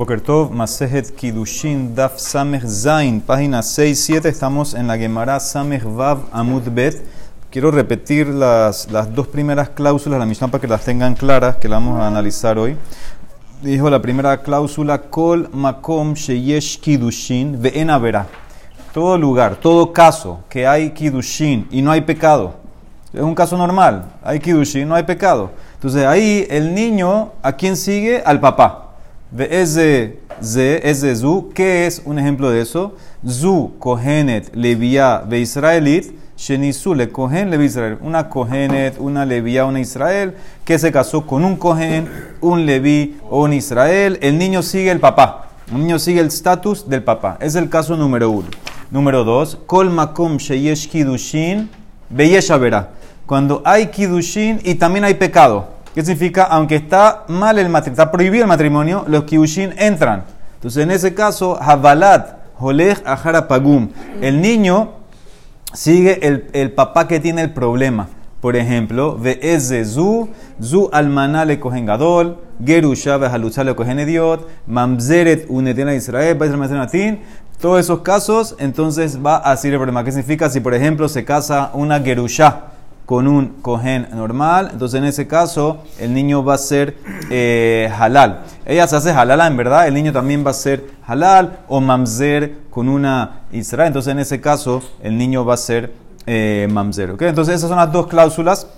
Bokertov, Masejet Kidushin, Daf Samech Zain, página 6-7. Estamos en la Gemara Samech Vav Amud Bet. Quiero repetir las, las dos primeras cláusulas de la Mishnah para que las tengan claras, que la vamos a analizar hoy. Dijo la primera cláusula: Kol Makom Sheyesh Kidushin Ve'en Avera. Todo lugar, todo caso que hay Kidushin y no hay pecado. Es un caso normal. Hay Kidushin, no hay pecado. Entonces ahí el niño, ¿a quién sigue? Al papá. Ese ze, zu, ¿qué es un ejemplo de eso? Zu, kohenet, levia, ve israelit, shenisu, le kohen, levi israel. Una kohenet, una levia, una israel, que se casó con un kohen, un levi o un israel. El niño sigue el papá. El niño sigue el estatus del papá. Es el caso número uno. Número dos, kol makom sheyesh kidushin, beyesh avera. Cuando hay kidushin y también hay pecado. ¿Qué significa? Aunque está mal el matrimonio, está prohibido el matrimonio, los kidushin entran. Entonces, en ese caso, Havalat, Holech, Ahara Pagum. El niño sigue el, el, papá que tiene el problema. Por ejemplo, Ve'eze Zu, Zu Almaná le cogen Gadol, Gerusha Behalutza le cogen Ediot, Mamzeret Unetena Israel, Baisrael Todos esos casos, entonces va a ser el problema. ¿Qué significa si, por ejemplo, se casa una Gerusha? Con un cohen normal, entonces en ese caso el niño va a ser eh, halal. Ella se hace halal en verdad, el niño también va a ser halal o mamzer con una Israel, entonces en ese caso el niño va a ser eh, mamzer. Entonces esas son las dos cláusulas.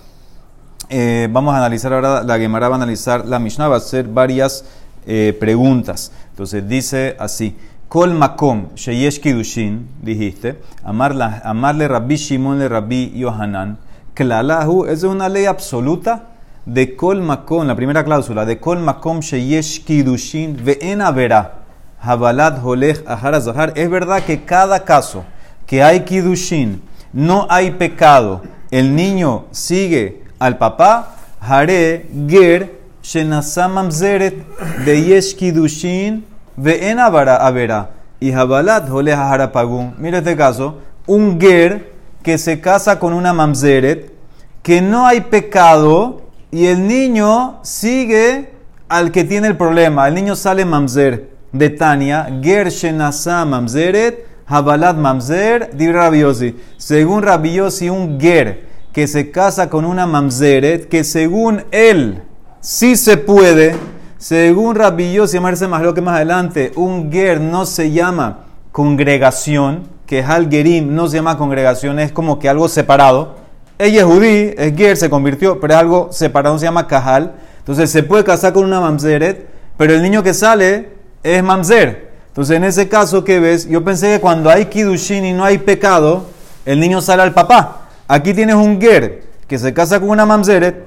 Eh, vamos a analizar ahora, la Gemara va a analizar la Mishnah, va a hacer varias eh, preguntas. Entonces dice así. Kol makom sheyesh kidushin, dijiste, amarle Rabbi Shimon le Rabbi Yohanan, Klalahu, esa es una ley absoluta de Kol Makom, la primera cláusula, de Kol Makom Sheyesh Kidushin Ve'en Avera, Habalat Holech Ahara Zahar. Es verdad que cada caso que hay Kidushin, no hay pecado, el niño sigue al papá, Hare Ger Shenasamam Zeret de Yesh Kidushin Ve'en Avera y Habalat Holech Ahara Pagum. Mira este caso, un Ger que se casa con una mamzeret, que no hay pecado y el niño sigue al que tiene el problema. El niño sale mamzer de Tania, ger shenasa mamzeret, habalat mamzer, di rabiosi. Según rabiosi, un ger que se casa con una mamzeret, que según él sí se puede, según rabiosi, llamarse más lo que más adelante, un ger no se llama congregación, que Hal Gerim no se llama congregación, es como que algo separado. Ella es judí, es ger, se convirtió, pero es algo separado, se llama Kahal. Entonces se puede casar con una mamzeret, pero el niño que sale es mamzer. Entonces en ese caso, ¿qué ves? Yo pensé que cuando hay kidushin y no hay pecado, el niño sale al papá. Aquí tienes un ger que se casa con una mamzeret,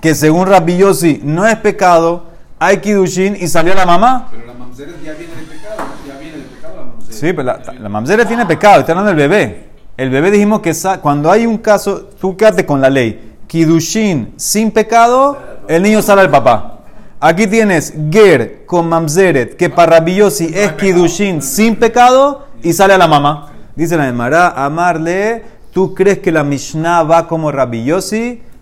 que según Rabbi Yossi no es pecado, hay kidushin y salió la mamá. Pero la mamzeret ya viene el pecado, ya viene el pecado la mamzeret. Sí, pero la, la tiene pecado, está hablando del bebé. El bebé dijimos que cuando hay un caso, tú quédate con la ley. Kidushin sin pecado, el niño sale al papá. Aquí tienes Ger con Mamzeret, que para Rabbi Yossi es Kidushin sin pecado y sale a la mamá. Dice la Emara, amarle, ¿tú crees que la Mishnah va como Rabbi?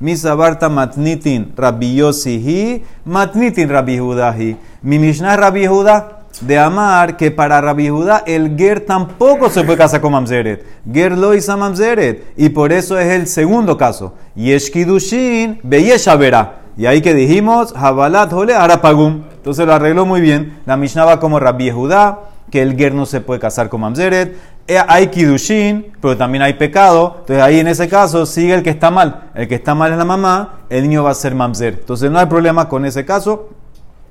Misabarta matnitin Rabbi hi, matnitin Rabbi. Mi Mishnah Rabbi Judá de amar que para Rabbi Judá el ger tampoco se puede casar con mamzeret. Ger lo hizo mamzeret. Y por eso es el segundo caso. Yesh kidushin beyesh avera. Y ahí que dijimos, Habalat hole arapagum. Entonces lo arregló muy bien. La Mishnah va como Rabbi Judá, que el ger no se puede casar con mamzeret. Eh, Hay kidushin, pero también hay pecado. Entonces ahí en ese caso sigue el que está mal. El que está mal es la mamá, el niño va a ser mamzer. Entonces no hay problema con ese caso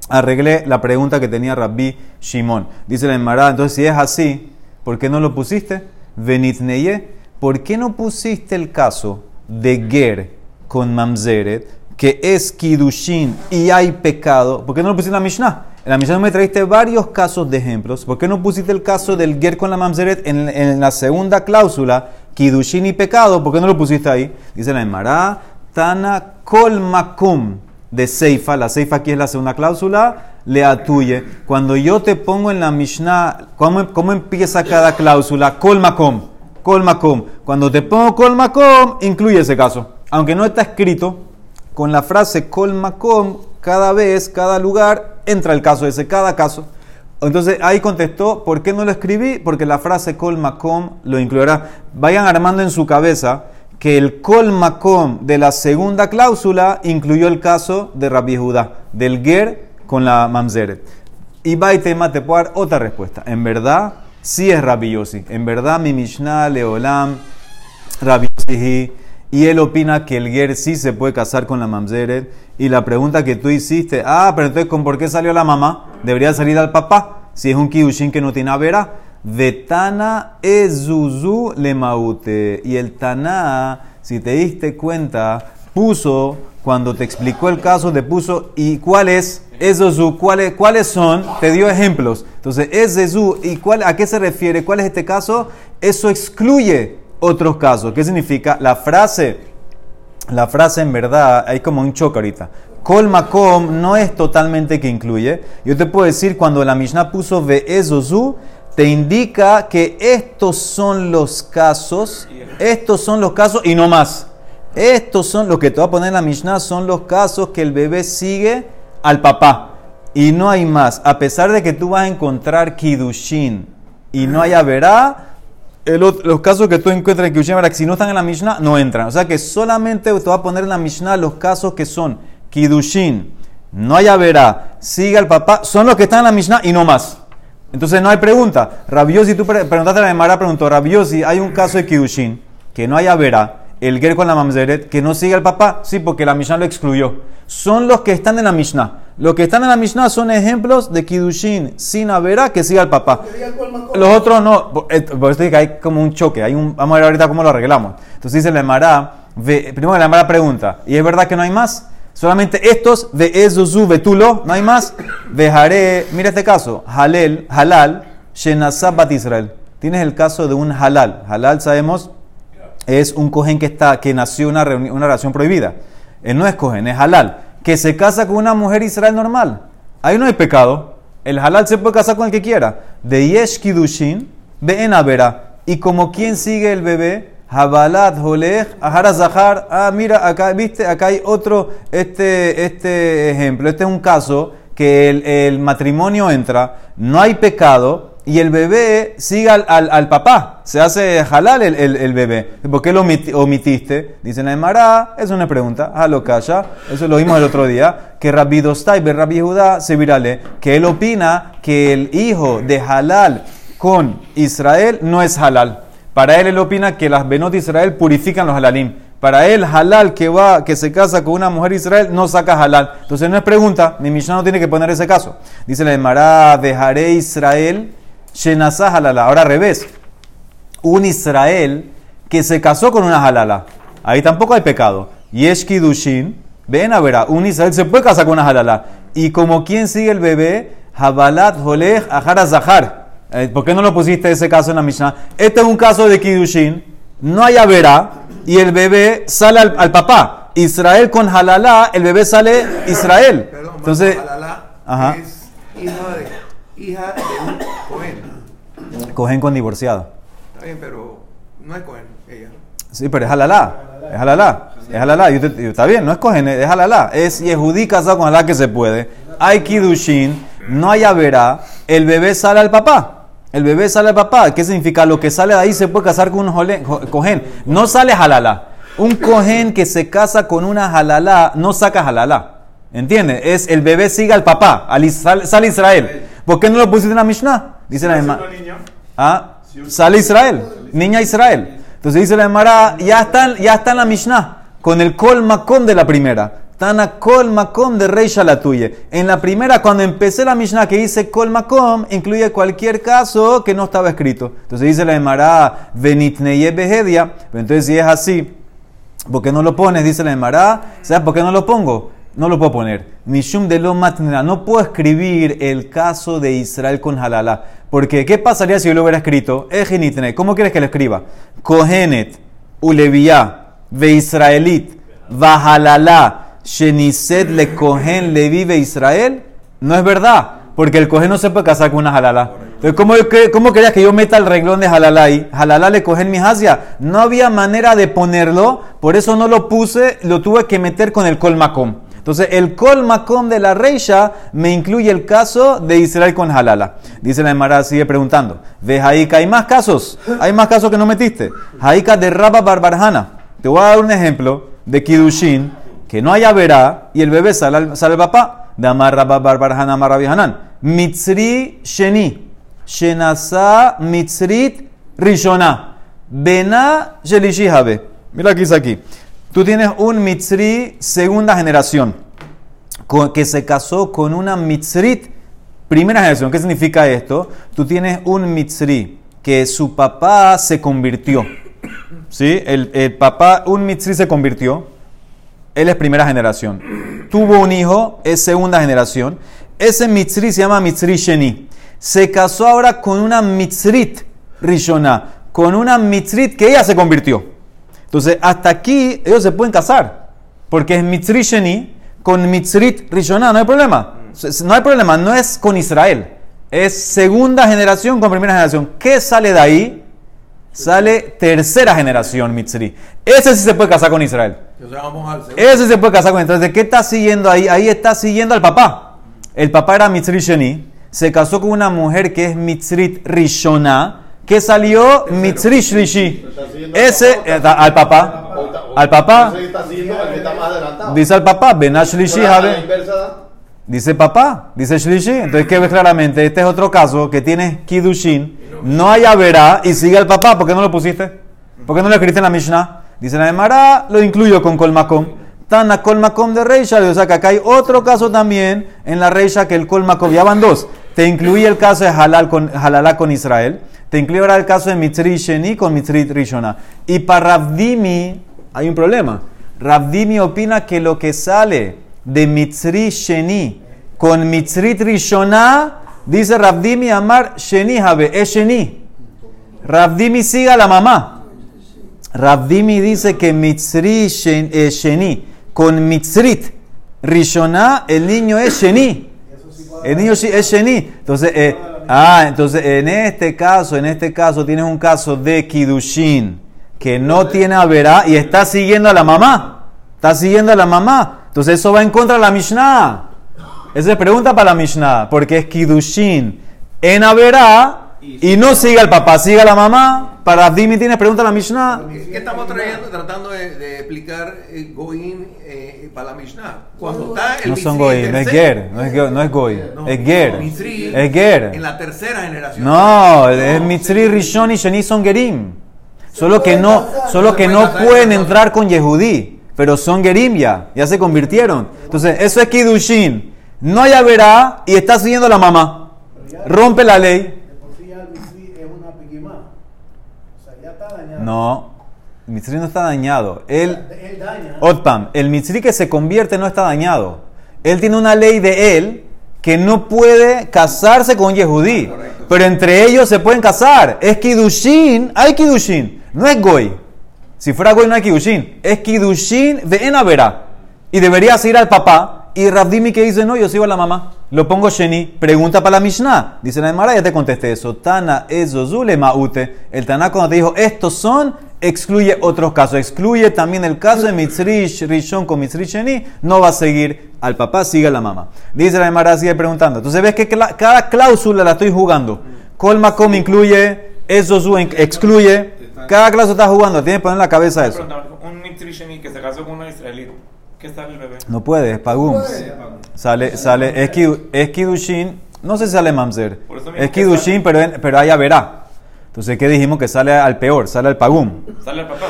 arreglé la pregunta que tenía Rabbi Shimon. Dice la Emara, entonces si es así, ¿por qué no lo pusiste? Venitneye, ¿por qué no pusiste el caso de Ger con Mamzeret, que es Kidushin y hay pecado? ¿Por qué no lo pusiste en la Mishnah? En la Mishnah me trajiste varios casos de ejemplos. ¿Por qué no pusiste el caso del Ger con la Mamzeret en, la segunda cláusula, Kidushin y pecado? ¿Por qué no lo pusiste ahí? Dice la Emara, Tana Kol Makum de Seifa, la Seifa aquí es la segunda cláusula, le atuye. Cuando yo te pongo en la Mishnah, ¿cómo, cómo empieza cada cláusula? Kol makom. Cuando te pongo kol makom, incluye ese caso. Aunque no está escrito, con la frase kol makom, cada vez, cada lugar, entra el caso ese, cada caso. Entonces ahí contestó, ¿por qué no lo escribí? Porque la frase kol makom lo incluirá. Vayan armando en su cabeza que el kol makom de la segunda cláusula incluyó el caso de Rabbi Judá, del ger con la mamzeret. Y va y tema te puedo dar otra respuesta. En verdad, sí es Rabbi Yossi. En verdad, mi Mishnah, Leolam, Rabbi Yossi, y él opina que el ger sí se puede casar con la mamzeret. Y la pregunta que tú hiciste, ah, pero entonces, ¿con por qué salió la mamá? Debería salir al papá. Si es un kiushin que no tiene avera. Vetana ezuzu le. Y el Taná, si te diste cuenta, puso, cuando te explicó el caso, te puso, ¿y cuál es? Ezuzu, ¿cuáles, ¿cuáles son? Te dio ejemplos. Entonces, ezuzu, ¿y cuál, a qué se refiere? ¿Cuál es este caso? Eso excluye otros casos. ¿Qué significa? La frase, la frase en verdad, hay como un choque ahorita. Kol makom no es totalmente que incluye. Yo te puedo decir, cuando la Mishnah puso ve ezozu, te indica que estos son los casos, estos son los casos y no más. Estos son, los que te voy a poner en la Mishnah, son los casos que el bebé sigue al papá. Y no hay más. A pesar de que tú vas a encontrar Kidushin y no haya verá, los casos que tú encuentras en Kidushin, que si no están en la Mishnah, no entran. O sea que solamente te voy a poner en la Mishnah los casos que son Kidushin, no haya verá, sigue al papá, son los que están en la Mishnah y no más. Entonces no hay pregunta. Rabiosi, tú preguntaste a la Gemara, preguntó, Rabiosi, hay un caso de Kidushin, que no haya verá, el ger con la mamzeret, que no sigue al papá, sí, porque la Mishnah lo excluyó. Son los que están en la Mishnah. Los que están en la Mishnah son ejemplos de Kidushin sin avera que siga al papá. Los otros no. Por eso digo que hay como un choque. Hay un, vamos a ver ahorita cómo lo arreglamos. Entonces dice la Emara, primero la Emara pregunta, ¿y es verdad que no hay más? Solamente estos de Ezuzu Betulo, no hay más. Dejaré, mira este caso, Halel, Halal, Shenazab Israel. Tienes el caso de un Halal. Halal sabemos es un cohen que está que nació una una relación prohibida. Él no es cohen, es halal. Que se casa con una mujer Israel normal. Ahí no hay pecado. El halal se puede casar con el que quiera. De Yesh Kidushin, en Avera. Y como quien sigue el bebé, Habalat, Holech, Ahara Zahar. Ah, mira, acá, viste, acá hay otro este, este ejemplo. Este es un caso que el, matrimonio entra, no hay pecado y el bebé sigue al, papá. Se hace halal el, el, bebé. ¿Por qué lo omitiste? Dice Naemara, es una pregunta. Halo calla. Eso lo vimos el otro día. Que Rabbi Dostai, Rabbi Judá, se virale. Que él opina que el hijo de halal con Israel no es halal. Para él, él opina que las benot Israel purifican los halalim. Para él, halal que va, que se casa con una mujer Israel, no saca halal. Entonces no es pregunta, mi Mishnah no tiene que poner ese caso. Dice la Emara, dejaré Israel, shenazah halala. Ahora revés. Un Israel que se casó con una halala. Ahí tampoco hay pecado. Yeshki Dushin, ven a ver, un Israel se puede casar con una halala. Y como quien sigue el bebé, Habalat Holech Ahara Zahar. Eh, ¿Por qué no lo pusiste ese caso en la Mishnah? Este es un caso de Kidushin, no hay avera y el bebé sale al, papá. Israel con halalá, el bebé sale Israel. Perdón, Entonces, ajá. es hija de, hija de un Cohen. Cohen con divorciado. Está bien, pero no es Cohen ella. Sí, pero es halalá. Es halalá. Es halalá. está bien, no es Cohen, es halalá. Es Yehudí casado con halalá que se puede. Hay Kidushin, no hay avera, el bebé sale al papá. El bebé sale al papá. ¿Qué significa? Lo que sale de ahí se puede casar con un cohen. No sale halala. Un cohen que se casa con una halala no saca halala. ¿Entiendes? Es el bebé sigue al papá. sale Israel. ¿Por qué no lo pusiste en la Mishnah? Dice la misma. ¿Ah? Sale Israel. Niña Israel. Entonces dice la Emara, ya está, ya está en la Mishnah. Con el kol makom de la primera. Tana kol makom de rey shalatuye. En la primera, cuando empecé la Mishnah que dice kol makom, incluye cualquier caso que no estaba escrito. Entonces dice la Emara, venitneye behedia. Entonces si es así, ¿por qué no lo pones? Dice la Emara, ¿sabes por qué no lo pongo? No lo puedo poner. Mishum de lo matnera. No puedo escribir el caso de Israel con halala. Porque, ¿qué pasaría si yo lo hubiera escrito? Ejenitne. ¿Cómo quieres que lo escriba? Kohenet, Ulevia, Ve Israelit, Sheniset le cogen le vive Israel, no es verdad, porque el cogen no se puede casar con una halala. Entonces, ¿cómo, ¿cómo, querías que yo meta el reglón de halala ahí? Halala le cogen mi hasia. No había manera de ponerlo, por eso no lo puse, lo tuve que meter con el colmacom. Entonces, el Kol Makom de la Reisha me incluye el caso de Israel con Halala. Dice la Emara, sigue preguntando. ¿Ves Jaika? ¿Hay más casos? ¿Hay más casos que no metiste? Jaika de Rabba Barbarjana. Te voy a dar un ejemplo de Kidushin, que no haya verá y el bebé sale al, sale al papá. De Amar Rabba Barbarjana Amar Hanan. Mitzri Sheni. Shenasa Mitzrit Rishona. Bena Shelishi Habe. Mira aquí, aquí. Tú tienes un Mitzri segunda generación que se casó con una Mitzrit primera generación. ¿Qué significa esto? Tú tienes un Mitzri que su papá se convirtió. ¿Sí? El, el papá, un Mitzri se convirtió. Él es primera generación. Tuvo un hijo, es segunda generación. Ese Mitzri se llama Mitzri Sheni. Se casó ahora con una Mitzrit Rishona, con una Mitzrit que ella se convirtió. Entonces, hasta aquí ellos se pueden casar, porque es Mitzri Sheni con Mitzrit Rishona, no hay problema. No hay problema, no es con Israel. Es segunda generación con primera generación. ¿Qué sale de ahí? Sale tercera generación Mitzri. Ese sí se puede casar con Israel. Ese se puede casar con Entonces, ¿qué está siguiendo ahí? Ahí está siguiendo al papá. El papá era Mitzri Sheni. Se casó con una mujer que es Mitzrit Rishona. Que salió Mitzri Shlishi. Ese, eh, al papá. Al papá. Siguiendo al adelantado. Dice al papá, Benah Shlishi, Dice papá, dice Shlishi. Entonces, ¿qué ves claramente? Este es otro caso que tiene Kidushin. No hay verá y sigue al papá. ¿Por qué no lo pusiste? ¿Por qué no lo escribiste en la Mishnah? Dice la Emara, lo incluyo con Colmacom. Tana Colmacom de Reisha. O sea que acá hay otro caso también en la Reisha que el Colmacom. Ya van dos. Te incluye el caso de Halal con, Israel. Te incluye ahora el caso de Mitzri Sheni con Mitzri Rishona. Y para Ravdimi hay un problema. Ravdimi opina que lo que sale de Mitzri Sheni con Mitzri Rishona, dice Ravdimi Amar Sheni Habe, es Sheni. Ravdimi siga a la mamá. Ravdimi dice que Mitzri Shen- Sheni con Mitzrit Rishona, el niño es Sheni. El niño sí es Sheni. Entonces, eh, ah, entonces en este caso, en este caso tienes un caso de Kidushin que no tiene Averá y está siguiendo a la mamá. Está siguiendo a la mamá. Entonces eso va en contra de la Mishnah. Esa es pregunta para la Mishnah, porque es Kidushin en Averá y no sigue al papá, sigue a la mamá. Para Dimi tienes pregunta a la Mishnah. ¿Qué estamos trayendo, tratando de, de explicar eh, Goim eh, para la Mishnah? Cuando está el No son en no es Ger, no es, no es No, es Ger, Mitzri es Ger. En la tercera generación. No, es Mitzri, Rishon y Sheni son Gerim. Solo que no, solo que no pueden entrar con Yehudí, pero son Gerim ya, ya se convirtieron. Entonces, eso es Kidushin. No hay verá y está siguiendo a la mamá. Rompe la ley. De por sí ya el Misri es una piquimá. O sea, ya está dañado. No, el Mitzri no está dañado. Él, Él daña. Otpam, el Mitzri que se convierte no está dañado. Él tiene una ley de él que no puede casarse con Yehudí. Pero entre ellos se pueden casar. Es Kidushin, hay Kidushin. No es Goy. Si fuera Goy no hay Kidushin. Es Kidushin de Enavera. Y deberías ir al papá. Y Rabdimi que dice, no, yo sigo a la mamá. Lo pongo Sheni. Pregunta para la Mishnah. Dice la Emara, ya te contesté eso. Tana ezozule maute. El Tana cuando te dijo, estos son, excluye otros casos. Excluye también el caso de Mitzri Rishon con Mitzri Sheni. No va a seguir al papá, sigue a la mamá. Dice la Emara, sigue preguntando. Entonces ves que cada cláusula la estoy jugando. Colmacom incluye, ezozu excluye. Cada cláusula está jugando. Tienes que poner en la cabeza eso. Un Mitzri Sheni que se casó con una israelita. ¿Qué el bebé? No puede, pagum. Sale, sale, es, kidu, es kidushin, no sé si sale mamzer. Es kidushin, pero, en, pero allá verá. Entonces, ¿qué dijimos? Que sale al peor, sale al pagum. Sale al papá.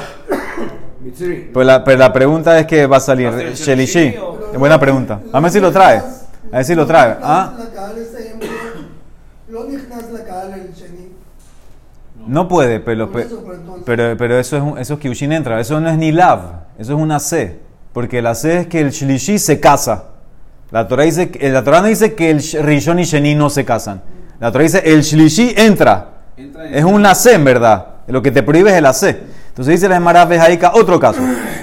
Pero pues la, pero la pregunta es que va a salir Shelishi. Buena pregunta. A ver si lo trae. A ver si lo trae. ¿Ah? No puede, pero, pero, pero eso, es, eso es Kyushin entra. Eso no es ni lav, eso es una C. Porque la C es que el shlishi se casa. La Torah, dice, que- la Torah no dice que el sh- rishon y sheni no se casan. La Torah dice el shlishi entra. Es una C en verdad. Lo que te prohíbe es el AC. Entonces dice la Emara Bejaika, otro caso.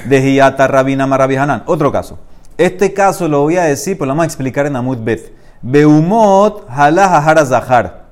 De Hiata Rabina Marabi Hanan, otro caso. Este caso lo voy a decir, pero lo vamos a explicar en Amud Bet. Beumot halah hahara zahar.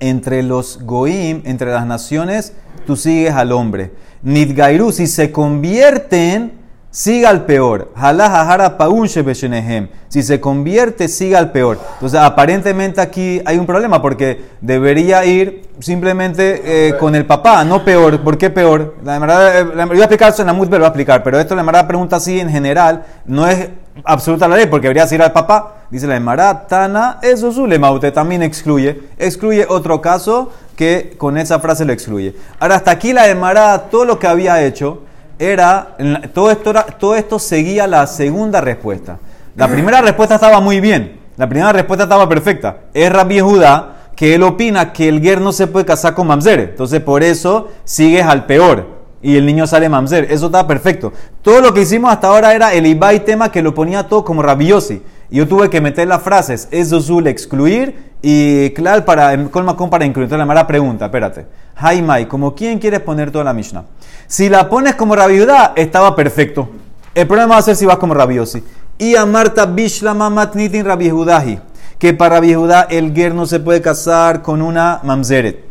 Entre los goim, entre las naciones, tú sigues al hombre. Nidgairu, si se convierten, siga al peor. Jalá jajara paun. Si se convierte, siga al peor. Entonces, aparentemente aquí hay un problema porque debería ir simplemente eh, con el papá, no peor. ¿Por qué peor? La verdad, eh, la- voy a explicar eso en la mutbe, lo voy a explicar, pero esto la verdad pregunta así en general, no es absoluta la ley porque debería ir al papá. Dice la Emara, Tana, eso su lemaute también excluye. Excluye otro caso que con esa frase lo excluye. Ahora, hasta aquí la Emara, todo lo que había hecho era, todo esto, todo esto seguía la segunda respuesta. La primera respuesta estaba muy bien, la primera respuesta estaba perfecta. Es Rabbi Judá que él opina que el guer no se puede casar con mamzer. Entonces, por eso sigues al peor y el niño sale mamzer. Eso está perfecto. Todo lo que hicimos hasta ahora era el Ibai tema que lo ponía todo como rabiosi. Y yo tuve que meter las frases, eso zul excluir y claro para colmacón para incluir. Entonces la mala pregunta, espérate. Jaimai, ¿como quién quieres poner toda la Mishnah? Si la pones como rabiudá, estaba perfecto. El problema va a ser si vas como rabiosi. Y a Marta Bishlama Matnitin Rabbi Judahi, que para Judá el ger no se puede casar con una mamzeret.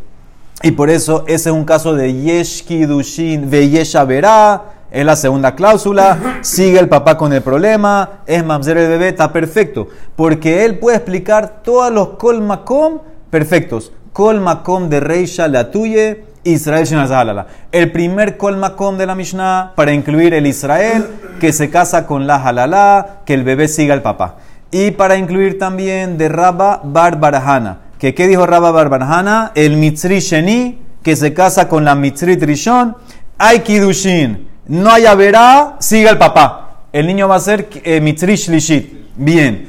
Y por eso ese es un caso de Yesh Kidushin Veyesha Verá. Es la segunda cláusula. Sigue el papá con el problema. Es mamzer el bebé. Está perfecto. Porque él puede explicar todos los Kol Makom perfectos. Kol Makom de Reisha la tuye. Israel Shinazahalala. El primer Kol Makom de la Mishnah para incluir el Israel que se casa con la Halala. Que el bebé siga al papá. Y para incluir también de Rabba Bar Barahana. Que qué dijo Rabba Bar Barahana? El Mitzri Sheni, que se casa con la Mitzri Trishon. Hay Kidushin. No hay Averá, siga el papá. El niño va a ser eh, Mitzri Shlishit. Bien.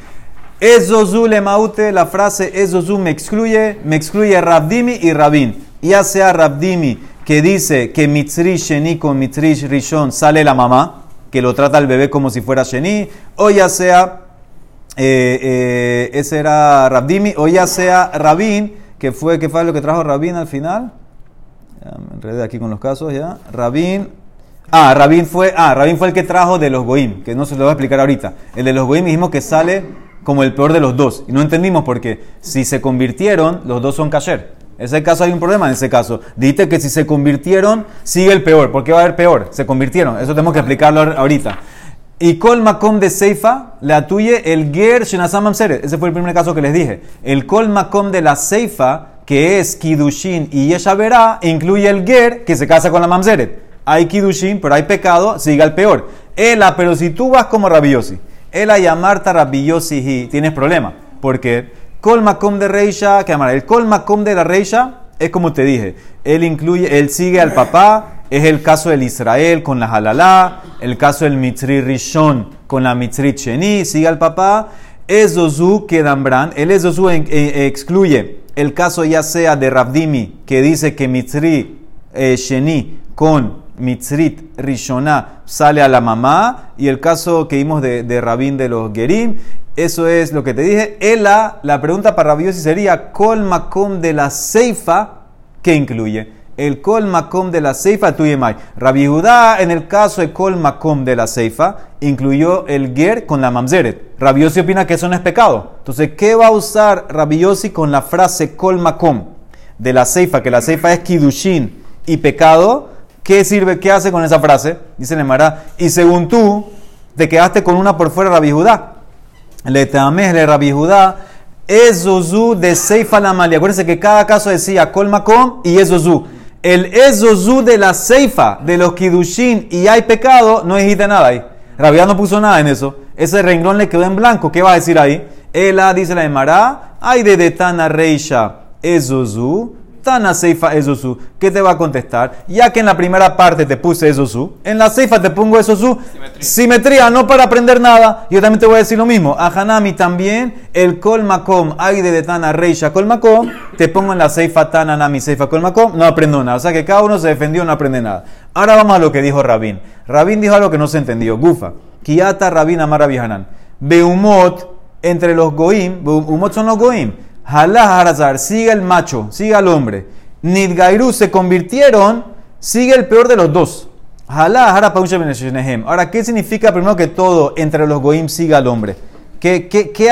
Ezozu le maute, la frase Ezozu me excluye, me excluye Rabdimi y Rabin. Ya sea Rabdimi que dice que Mitzri Sheni con Mitzri Rishon sale la mamá, que lo trata al bebé como si fuera Sheni, o ya sea ese era Rabdimi, o ya sea Rabin, que fue, que fue lo que trajo Rabin al final. Ya me enredé aquí con los casos, ya. Rabin. Ah, Rabin fue, ah, Rabin fue el que trajo de los Goim, que no se lo voy a explicar ahorita. El de los Goim dijimos que sale como el peor de los dos. Y no entendimos por qué. Si se convirtieron, los dos son kasher. En ese caso hay un problema en ese caso. Dijiste que si se convirtieron, sigue el peor. ¿Por qué va a haber peor? Se convirtieron. Eso tenemos que explicarlo ahorita. Y Kol Makom de Seifa le atuye el Ger Mamseret. Ese fue el primer caso que les dije. El Kol Makom de la Seifa, que es Kidushin y Yesha Verá, incluye el Ger que se casa con la Mamseret. Hay Kidushin, pero hay pecado, siga el peor. Ela, pero si tú vas como Rabiosi, Ela llamarta Rabiosi tienes problema. Porque Kol Makom de Reisha, que amar, el Kol Makom de la Reisha es como te dije. Él incluye, él sigue al papá, es el caso del Israel con la Halalá, el caso del Mitzri Rishon con la Mitzri Sheni, sigue al papá. Ezozu que Dambran, el Ezozu en- eh, excluye el caso ya sea de Rabdimi, que dice que Mitzri eh, con Mitzrit Rishonah sale a la mamá, y el caso que vimos de, de Rabín de los Gerim, eso es lo que te dije. Ela, la pregunta para Rabiosi sería, Kol Makom de la Seifa, ¿qué incluye? El Kol Makom de la Seifa Tuyemai. Rabbi Judá, en el caso de Kol Makom de la Seifa, incluyó el Ger con la Mamzeret. Rabiosi opina que eso no es pecado. Entonces, ¿qué va a usar Rabiosi con la frase Kol Makom de la Seifa? Que la Seifa es Kidushin y pecado. ¿Qué sirve? ¿Qué hace con esa frase? Dice Nemara. Y según tú, te quedaste con una por fuera, Rabbi Judá. Le tames le Rabbi Judá. De Seifa la Malia. Acuérdense que cada caso decía Kol Makom y Ezozu. El Ezozu de la Seifa, de los Kidushin y hay pecado, no dijiste nada ahí. Judá no puso nada en eso. Ese renglón le quedó en blanco. ¿Qué va a decir ahí? Ela dice la Emara. Ay de Detana Reisha Ezozu. Tana Seifa Ezosu, ¿qué te va a contestar? Ya que en la primera parte te puse Ezosu, en la Seifa te pongo Ezosu. Simetría. Simetría, no para aprender nada. Yo también te voy a decir lo mismo. A Hanami también, el Kol Makom, Aide de Tana Reisha Kol Makom, te pongo en la Seifa Tana Nami Seifa Kol Makom, no aprendo nada. O sea que cada uno se defendió, no aprende nada. Ahora vamos a lo que dijo Rabín. Rabín dijo algo que no se entendió. Gufa. Kiata Rabín Amar Hanan. Beumot, entre los Goim, Beumot son los Goim. Halá Harazar, sigue el macho, sigue al hombre. Nidgairu se convirtieron, sigue el peor de los dos. Beneshenehem. Ahora, ¿qué significa primero que todo entre los Goim siga al hombre? ¿Qué, qué, qué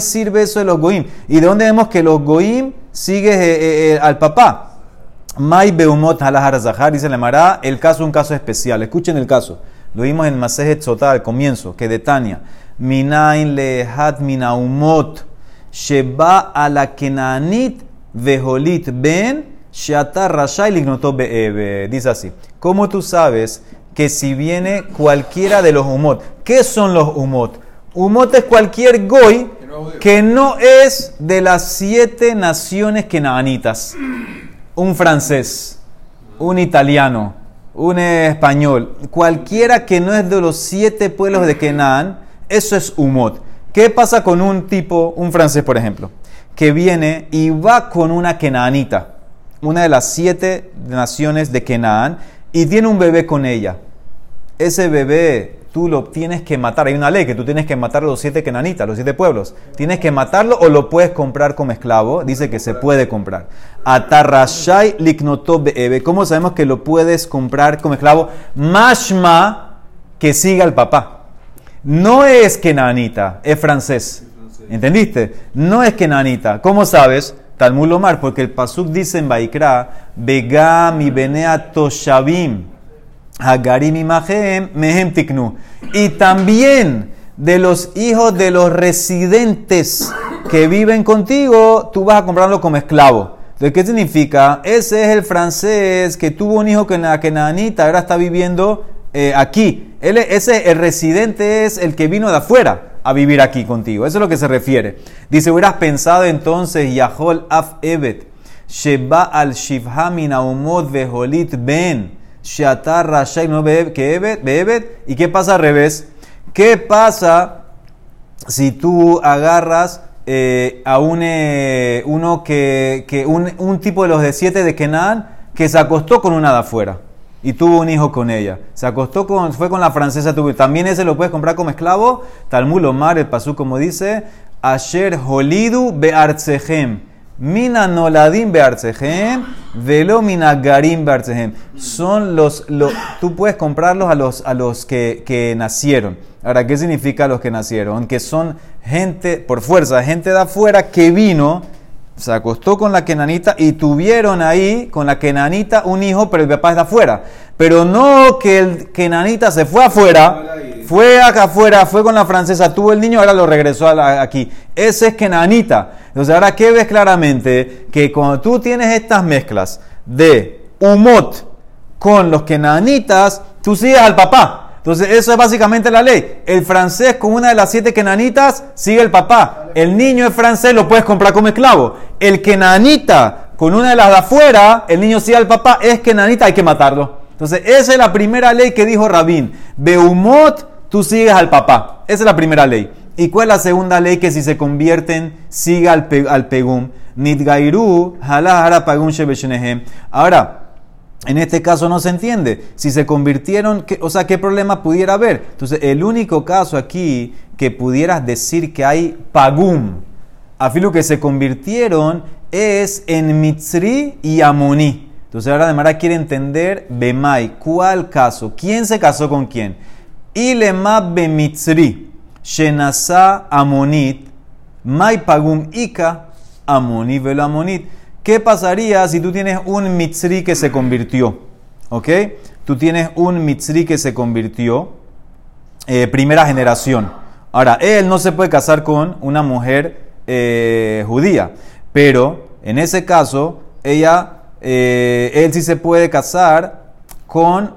sirve eso de los Goim? ¿Y de dónde vemos que los Goim sigue eh, eh, al papá? Mai Beumot Halahar dice la Mara, el caso es un caso especial. Escuchen el caso. Lo vimos en Masejet Sotá al comienzo, que de Tania. Minain lehat minaumot. Sheba a la kenanit veholit ben. Sheata rashai lignotó be'ebe. Dice así. ¿Cómo tú sabes que si viene cualquiera de los humot? ¿Qué son los humot? Humot es cualquier goy que no es de las siete naciones kenanitas. Un francés, un italiano, un español, cualquiera que no es de los siete pueblos de Kenan, eso es humot. ¿Qué pasa con un tipo, un francés por ejemplo, que viene y va con una kenanita, una de las siete naciones de Kenan, y tiene un bebé con ella? Ese bebé tú lo tienes que matar. Hay una ley que tú tienes que matar a los siete kenanitas, los siete pueblos. Tienes que matarlo o lo puedes comprar como esclavo. Dice que se puede comprar. Atarrashai liknotob be'ebe. ¿Cómo sabemos que lo puedes comprar como esclavo? Mashma que siga al papá. No es kenanita, es francés. ¿Entendiste? No es kenanita. ¿Cómo sabes? Talmud Lomar, porque el Pasuk dice en Baikra, Begam y Benea Toshavim. Hagarim y Mahem, Mehem Tiknu. Y también de los hijos de los residentes que viven contigo, tú vas a comprarlo como esclavo. Entonces, ¿qué significa? Ese es el francés que tuvo un hijo que la Kenanita ahora está viviendo eh, aquí. Él, ese, el residente es el que vino de afuera a vivir aquí contigo. Eso es lo que se refiere. Dice, hubieras pensado entonces, Yahol Af Evet, Sheba al Shivhamin Aumot Veholit Ben. Shatar Rashai no bebet. ¿Y qué pasa al revés? ¿Qué pasa si tú agarras eh, a un, eh, uno que, que un, un, tipo de los de siete de Kenan que se acostó con una de afuera y tuvo un hijo con ella? Se acostó con, fue con la francesa, también ese lo puedes comprar como esclavo. Talmud Omar, el pasú como dice, Asher Holidu Beartsehem. Mina noladim beartsehem, velo mina garim beartsehem. Son los, tú puedes comprarlos a los, a los que, que nacieron. Ahora, ¿qué significa los que nacieron? Que son gente, por fuerza, gente de afuera que vino, se acostó con la kenanita y tuvieron ahí con la kenanita un hijo, pero el papá está afuera. Pero no que el kenanita se fue afuera, fue acá afuera, fue con la francesa, tuvo el niño, ahora lo regresó aquí. Ese es kenanita. Entonces, ahora, ¿qué ves claramente? Que cuando tú tienes estas mezclas de humot con los kenanitas, tú sigues al papá. Entonces, eso es básicamente la ley. El francés con una de las siete kenanitas sigue el papá. El niño es francés, lo puedes comprar como esclavo. El kenanita con una de las de afuera, el niño sigue al papá, es kenanita, hay que matarlo. Entonces, esa es la primera ley que dijo Rabín. Beumot, tú sigues al papá. Esa es la primera ley. ¿Y cuál es la segunda ley que si se convierten, siga al, al pegum? Nidgairu, halahara pagum Ahora, en este caso no se entiende. Si se convirtieron, o sea, ¿qué problema pudiera haber? Entonces, el único caso aquí que pudieras decir que hay pagum, a filo que se convirtieron, es en Mitzri y Amoni. Entonces, ahora de Mara quiere entender Bemai. ¿Cuál caso? ¿Quién se casó con quién? Ilema Bemitzri. Shenasa Amonit, Mai Pagum Ika, Amoni Velo Amonit. ¿Qué pasaría si tú tienes un Mitzri que se convirtió? ¿Ok? Tú tienes un Mitzri que se convirtió, eh, primera generación. Ahora, él no se puede casar con una mujer eh, judía, pero en ese caso, ella, eh, él sí se puede casar con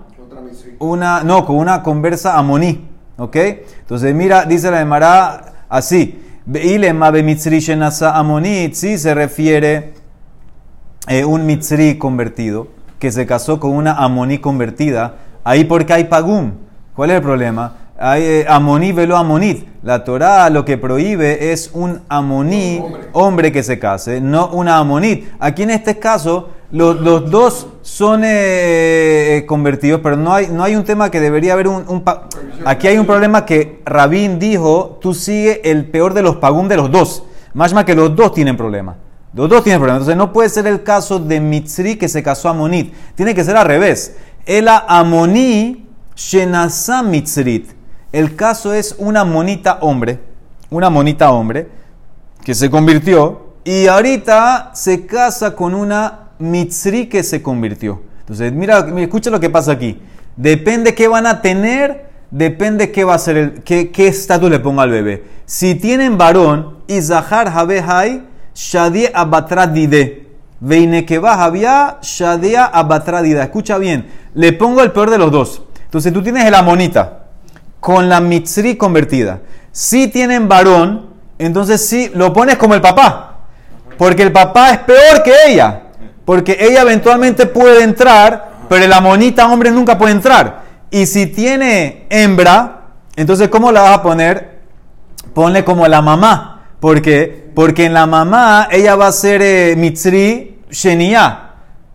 una, no, con una conversa amoní. ¿Ok? Entonces, mira, dice la Emara así. amonit, sí se refiere eh, un mitzri convertido que se casó con una amoní convertida. Ahí porque hay pagum. ¿Cuál es el problema? Hay eh, amoní velo amonit. La Torah lo que prohíbe es un amoní, hombre. que se case, no una amonit. Aquí en este caso, los, los dos son eh, eh, convertidos, pero no hay, no hay un tema que debería haber un, Aquí hay un problema que Rabín dijo, tú sigue el peor de los pagún de los dos. Más más que los dos tienen problema. Los dos tienen problema. Entonces no puede ser el caso de Mitzri que se casó a Monit. Tiene que ser al revés. El Amoní Shenasa Mitzrit. El caso es una monita hombre, una monita hombre, que se convirtió y ahorita se casa con una Mitzri que se convirtió. Entonces, mira, escucha lo que pasa aquí. Depende qué van a tener, depende qué va a ser el, qué estatus le ponga al bebé. Si tienen varón, Izahar Habehai, Shadia Abatradide. Veinekeba Habia, Shadia Abatradida. Escucha bien, le pongo el peor de los dos. Entonces tú tienes el amonita con la mitzri convertida. Si tienen varón, entonces sí lo pones como el papá. Porque el papá es peor que ella. Porque ella eventualmente puede entrar, pero el amonita hombre nunca puede entrar. Y si tiene hembra, entonces ¿cómo la vas a poner? Ponle como la mamá. ¿Por qué? Porque en la mamá ella va a ser eh, mitzri shenia.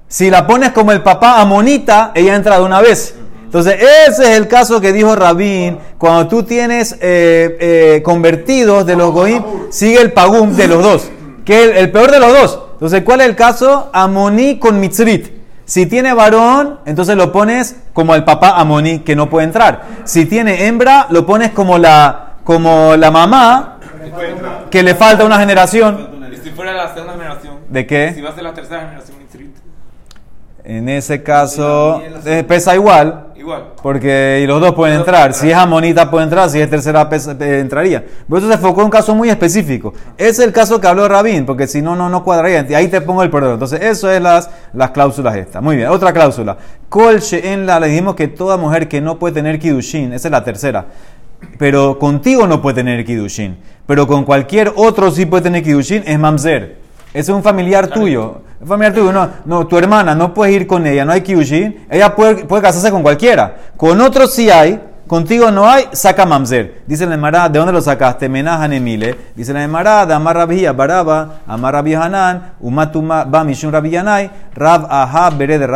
Si la pones como el papá amonita, ella entra de una vez. Entonces, ese es el caso que dijo Rabín. Cuando tú tienes eh, eh, convertidos de los goim, sigue el pagum de los dos. Que es el, peor de los dos. Entonces, ¿cuál es el caso? Amoní con mitzrit. Si tiene varón, entonces lo pones como el papá Amoní, que no puede entrar. Si tiene hembra, lo pones como la, como la mamá, que le falta una generación. Y si fuera la segunda generación. ¿De Si qué? va a ser la tercera generación. En ese caso, eh, pesa igual. Igual. Porque y los dos pueden entrar. Si es amonita puede entrar, si es tercera pesa- eh, entraría. Por eso se enfocó en un caso muy específico. Es el caso que habló Rabín, porque si no, no, no cuadraría. Y ahí te pongo el perdón. Entonces, eso es las, las cláusulas estas. Muy bien, otra cláusula. Kol en la, le dijimos que toda mujer que no puede tener kidushin, esa es la tercera. Pero contigo no puede tener kidushin. Pero con cualquier otro sí puede tener kidushin, es mamzer. Ese es un familiar tuyo. Un familiar tuyo, no, no, tu hermana, no puedes ir con ella, no hay kidushin. Ella puede, puede casarse con cualquiera. Con otros sí hay, contigo no hay, saca mamzer. Dice la Emara, ¿de dónde lo sacaste? Menajan Emile. Dice la Emara, de Amar Rabia Baraba, Amar Rabia Hanan, Umatuma Ba Mishun Rabiyanai, Rab Aha Bere de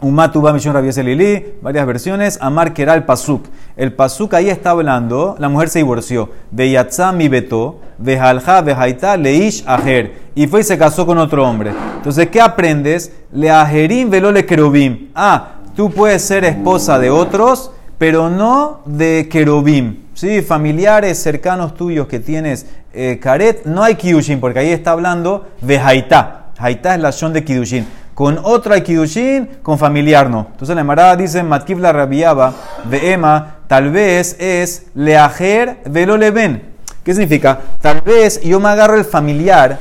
Raba, Umatu ba Mishon Rabbi Lili, varias versiones. Amar el pasuk. El pasuk ahí está hablando, la mujer se divorció. De Yatzá mi beto, de Halja, de Haita, leish aher. Y fue y se casó con otro hombre. Entonces, ¿qué aprendes? Le ajerim velo le querubim. Ah, tú puedes ser esposa de otros, pero no de querubim. ¿Sí? Familiares cercanos tuyos que tienes eh, caret, no hay kiushin, porque ahí está hablando de Haitá. Haitá es la shon de kidushin. Con otra kidushin, con familiar no. Entonces la Emara dice, Matkiv la rabiaba de Emma, tal vez es leajer velo leven. ¿Qué significa? Tal vez yo me agarro el familiar,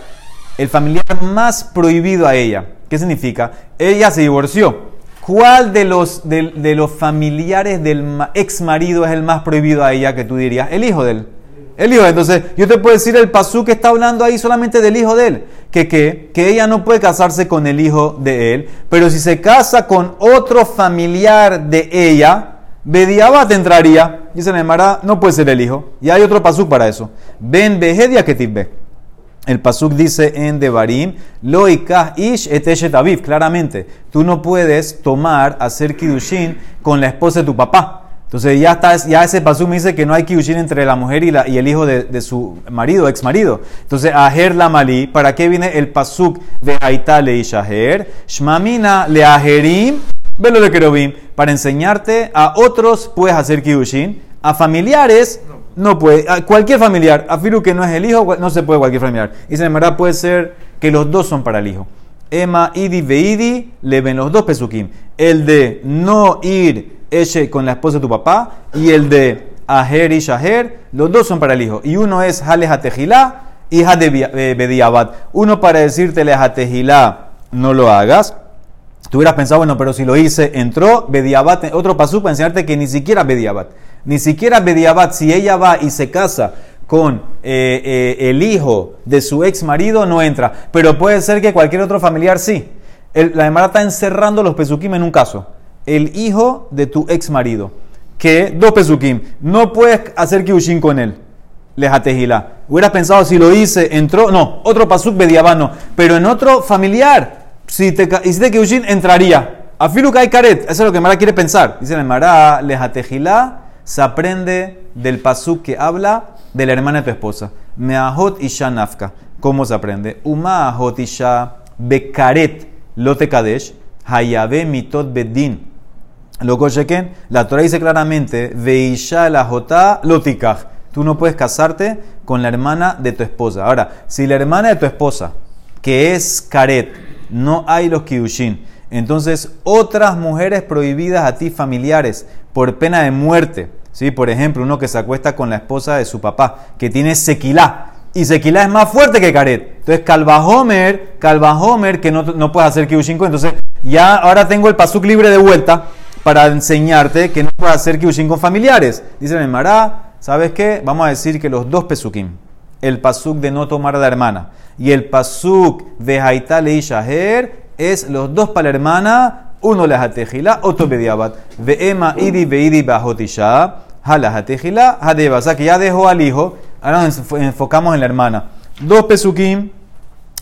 el familiar más prohibido a ella. ¿Qué significa? Ella se divorció. ¿Cuál de los, de, de los familiares del ex marido es el más prohibido a ella que tú dirías? El hijo de él. El hijo, entonces yo te puedo decir el pasú que está hablando ahí solamente del hijo de él, que, que, que ella no puede casarse con el hijo de él, pero si se casa con otro familiar de ella, Bediabat entraría, dice la Emara, no puede ser el hijo, y hay otro pasú para eso. Ben Behedia que tibbe. El pasuk dice en Devarim, lo ikah ish et eshet aviv, claramente, tú no puedes tomar, hacer kidushin con la esposa de tu papá. Entonces ya, está, ya ese pasuk me dice que no hay kidushin entre la mujer y, la, y el hijo de, de su marido, ex marido. Entonces, aher la malí, ¿para qué viene el pasuk de Haitá le ishaher? Shmamina le aherim, velo de querubim. Para enseñarte a otros puedes hacer kidushin, a familiares no puede. A cualquier familiar, afiru que no es el hijo, no se puede cualquier familiar. Y sin embargo puede ser que los dos son para el hijo. Emma, Idi, Veidi, le ven los dos pesukim. El de no ir eche con la esposa de tu papá y el de Aher y Shaher, los dos son para el hijo. Y uno es Hale Hatejilá y Hade Bediabat. Uno para decirte Hatejilá, no lo hagas. Tú hubieras pensado, bueno, pero si lo hice, entró Bediabat, otro pasú para enseñarte que ni siquiera Bediabat. Ni siquiera Bediabat, si ella va y se casa con eh, eh, el hijo de su ex marido, no entra. Pero puede ser que cualquier otro familiar sí. La Emara está encerrando los pesukim en un caso. El hijo de tu ex marido. Que, dos pesukim, no puedes hacer kiushin con él. Lejatejilá. Hubieras pensado, si lo hice, entró. No, otro pasuk Bediabat no. Pero en otro familiar, si te hiciste kiushin, entraría. Afilu kai karet. Eso es lo que Mara quiere pensar. Dice la Mara, lejatejilá se aprende del pasuk que habla de la hermana de tu esposa. Meahot isha nafka. ¿Cómo se aprende? Uma ahot isha bekaret lote kadesh hayabe mitot bedin. Lo chequen, la Torah dice claramente, Veisha la jotá lotikaj. Tú no puedes casarte con la hermana de tu esposa. Ahora, si la hermana de tu esposa, que es Karet, no hay los Kidushin, Entonces, otras mujeres prohibidas a ti familiares por pena de muerte. ¿Sí? Por ejemplo, uno que se acuesta con la esposa de su papá, que tiene sequilá. Y sequilá es más fuerte que caret. Entonces, calvajomer, calvajomer, que no, no puedes hacer kiushin con. Entonces, ya ahora tengo el pasuk libre de vuelta para enseñarte que no puedes hacer kiushin con familiares. Dice el Mará, ¿sabes qué? Vamos a decir que los dos pesukim, el pasuk de no tomar a la hermana y el pasuk de Haitale y Shaher, es los dos para la hermana, uno la hatejila, otro bediabat. Ve'ema idi veidi bajotisha, hala hatejila, hadeba. O sea que ya dejó al hijo, ahora nos enfo- enfocamos en la hermana. Dos pesukim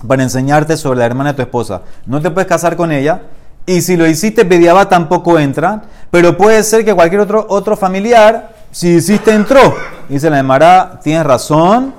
para enseñarte sobre la hermana de tu esposa. No te puedes casar con ella. Y si lo hiciste bediabat tampoco entra. Pero puede ser que cualquier otro, otro familiar, si hiciste entró. Dice la Emara, tienes razón.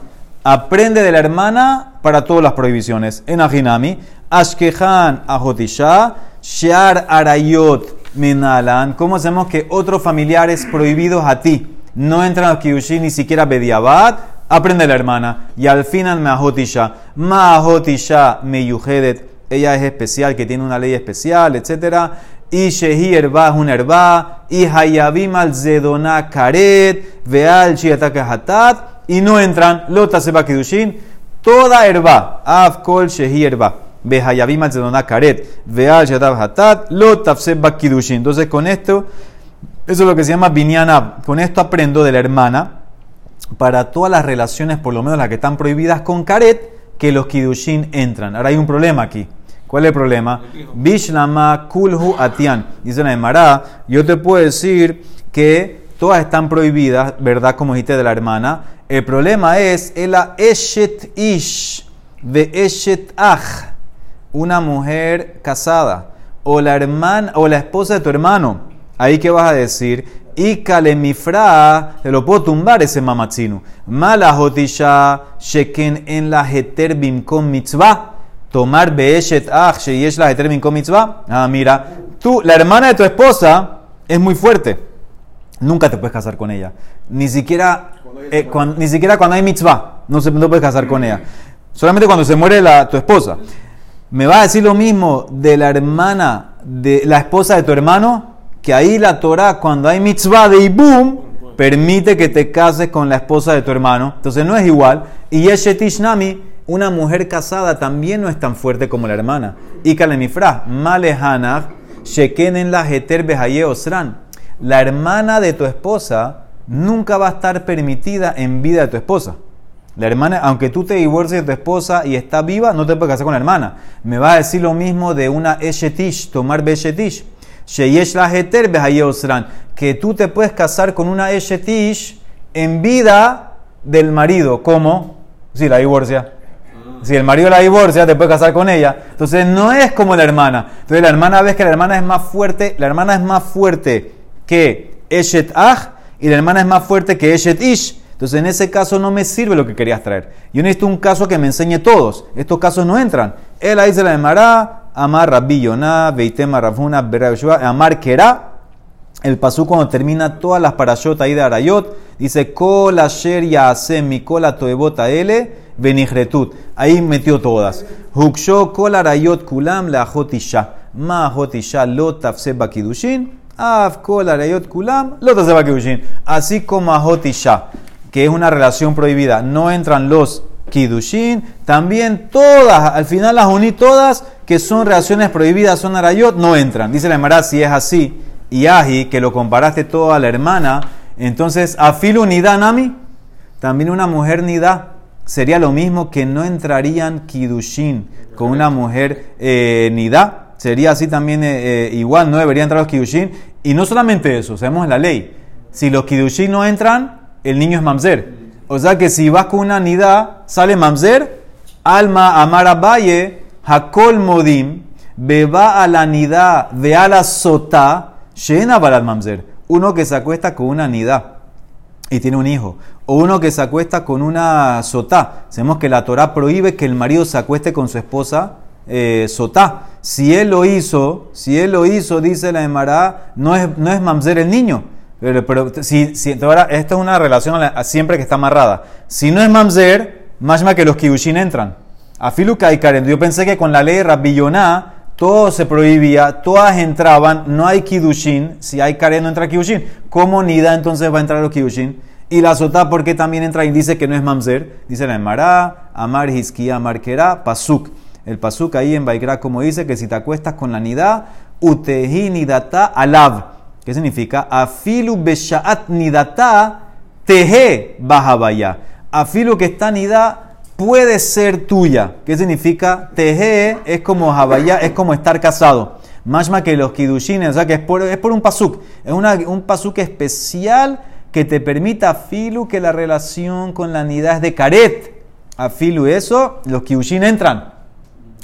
Aprende de la hermana para todas las prohibiciones. En Ajinami, Ashkehan Ajotisha, Shear Arayot Menalan. ¿Cómo hacemos que otros familiares prohibidos a ti no entran a Kiyushin ni siquiera Bediabat? Aprende la hermana. Y al final Mahotisha. Mahotisha Meyuhedet. Ella es especial, que tiene una ley especial, etc. Y Shehi Herba es un Herba. Y Hayabim al Zedona Karet. Veal Shiataka Hatat. Y no entran. Lota Seba Kidushin. Toda Herba. Av Kol Shehi Herba. Karet. Veal Hatat. Entonces con esto, eso es lo que se llama Binyana. Con esto aprendo de la hermana para todas las relaciones, por lo menos las que están prohibidas con Karet, que los Kidushin entran. Ahora hay un problema aquí. ¿Cuál es el problema? Bishlama kulhu atian. Dice la Emara, yo te puedo decir que todas están prohibidas, ¿verdad? Como dijiste de la hermana. El problema es el eshet ish de eshet aj, una mujer casada, o la hermana, o la esposa de tu hermano. Ahí que vas a decir, y kalemifra, te lo puedo tumbar ese mamatzinu. Mala hotisha sheken en la heter bimkom mitzvah. Tomar beeshet ach sheyesh la heter bimkom mitzvah. Ah, mira, tú, la hermana de tu esposa es muy fuerte. Nunca te puedes casar con ella. Ni siquiera, eh, cuan- ni siquiera cuando hay mitzvah. No, se, no puedes casar con ella. Solamente cuando se muere la, tu esposa. ¿Me va a decir lo mismo de la hermana, de la esposa de tu hermano? Que ahí la Torah, cuando hay mitzvah de Ibum, permite que te cases con la esposa de tu hermano. Entonces no es igual. Y Yeshetish Nami, una mujer casada, también no es tan fuerte como la hermana. Y Kalemifra, Malehanach, Sheken en la Heter Behaye Osran. La hermana de tu esposa nunca va a estar permitida en vida de tu esposa. La hermana, aunque tú te divorcies de tu esposa y está viva, no te puedes casar con la hermana. Me va a decir lo mismo de una Eshetish, tomar Beshetish. Sheyesh la heter. Que tú te puedes casar con una Eshetish en vida del marido. ¿Cómo? Si la divorcia. Si el marido la divorcia, te puedes casar con ella. Entonces no es como la hermana. Entonces la hermana ves que la hermana es más fuerte. La hermana es más fuerte que Eshet y la hermana es más fuerte que Eshet Ish. Entonces, en ese caso no me sirve lo que querías traer. Yo necesito un caso que me enseñe todos. Estos casos no entran. Él ahí se la llamará Amar Ravuna, Bera Yoshua, Amar Kera. El pasú cuando termina todas las parashot ahí de Arayot, dice Kol asher yaasem mikol atoebot ele benihretut. Ahí metió todas. Huksho kol arayot kulam leachot isha. Ma achot isha lo tafse bakidushin. Av kol arayot kulam lo tafse bakidushin. Así como isha, que es una relación prohibida, no entran los kidushin. También todas, al final las uní todas, que son relaciones prohibidas, son arayot, no entran. Dice la Emara, si es así y Aji, que lo comparaste todo a la hermana, entonces afilu nida nami, también una mujer nida, sería lo mismo que no entrarían kidushin con una mujer eh, nida, sería así también eh, eh, igual, no deberían entrar los kidushin, y no solamente eso, sabemos la ley, si los kidushin no entran, el niño es mamzer, o sea que si vas con una nida, sale mamzer, alma amara valle, hakol modim, beba a la nida de a la sota, Shena Balad Mamzer. Uno que se acuesta con una nidá y tiene un hijo. O uno que se acuesta con una sotá. Sabemos que la Torah prohíbe que el marido se acueste con su esposa eh, sotá. Si él lo hizo, si él lo hizo, dice la Emara, no es, no es mamzer el niño. Pero, pero si, si, ahora, esta es una relación siempre que está amarrada. Si no es mamzer, más que los kibushin entran. A Filuka y Karen. Yo pensé que con la ley de todo se prohibía, todas entraban, no hay kidushin, si hay karet no entra kidushin. ¿Cómo nida entonces va a entrar los kidushin? Y la sotá, porque también entra y dice que no es mamzer? Dice la Emara, Amar Hiskia, Amar Kera, Pasuk. El Pasuk ahí en Baikra, como dice, que si te acuestas con la nidá, utehi nidata alav. ¿Qué significa? Afilu beshaat nidata tehe bahabaya. Afilu que está nidá puede ser tuya. ¿Qué significa? Teje es como habaya, es como estar casado. Mashma que los kidushines, o sea que es por, un pasuk. Es un pasuk especial que te permita afilu que la relación con la nidá es de caret. Afilu eso, los kidushin entran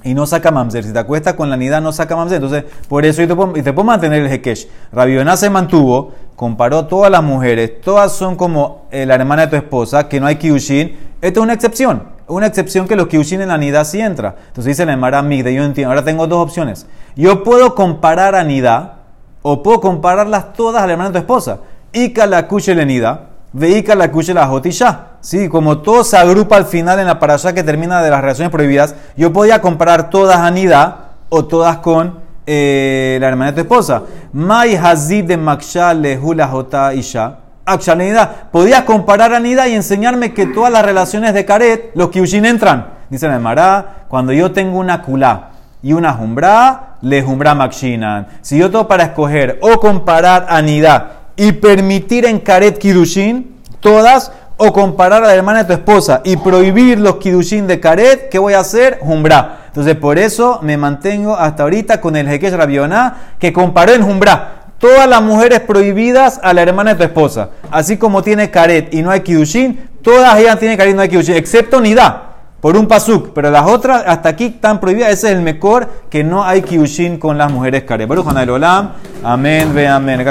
y no saca mamzer. Si te acuestas con la nidad, no saca mamzer. Entonces, por eso y te puedo mantener el hekesh. Rabioná se mantuvo, comparó todas las mujeres, todas son como eh, la hermana de tu esposa, que no hay kiushin. Esto es una excepción. Una excepción que los kiushin en la nidad sí entra. Entonces dice la Emara Migde, yo entiendo. Ahora tengo dos opciones. Yo puedo comparar a nidad o puedo compararlas todas a la hermana de tu esposa. Ika la kuche le nida, veika la kuche la jotisha. Sí, como todo se agrupa al final en la parasha que termina de las relaciones prohibidas, yo podía comparar todas a nida o todas con eh, la hermana de tu esposa. Mai hazid de maksha le hula jota isha. Podías comparar a nida y enseñarme que todas las relaciones de karet, los kiushin entran. Dice la Emara, cuando yo tengo una kulá y una jumbra, le jumbra makshinan. Si yo tengo para escoger o comparar a nida y permitir en karet kidushin, todas, o comparar a la hermana de tu esposa y prohibir los kidushin de karet, ¿qué voy a hacer? Jumbra. Entonces, por eso me mantengo hasta ahorita con el Hekesh Rabioná, que comparó en Jumbra todas las mujeres prohibidas a la hermana de tu esposa. Así como tiene karet y no hay kidushin, todas ellas tienen karet y no hay kidushin, excepto nida. Por un pasuk, pero las otras hasta aquí están prohibidas. Ese es el mejor que no hay kidushin con las mujeres karet. Baruch Olam. Amén, ve amén.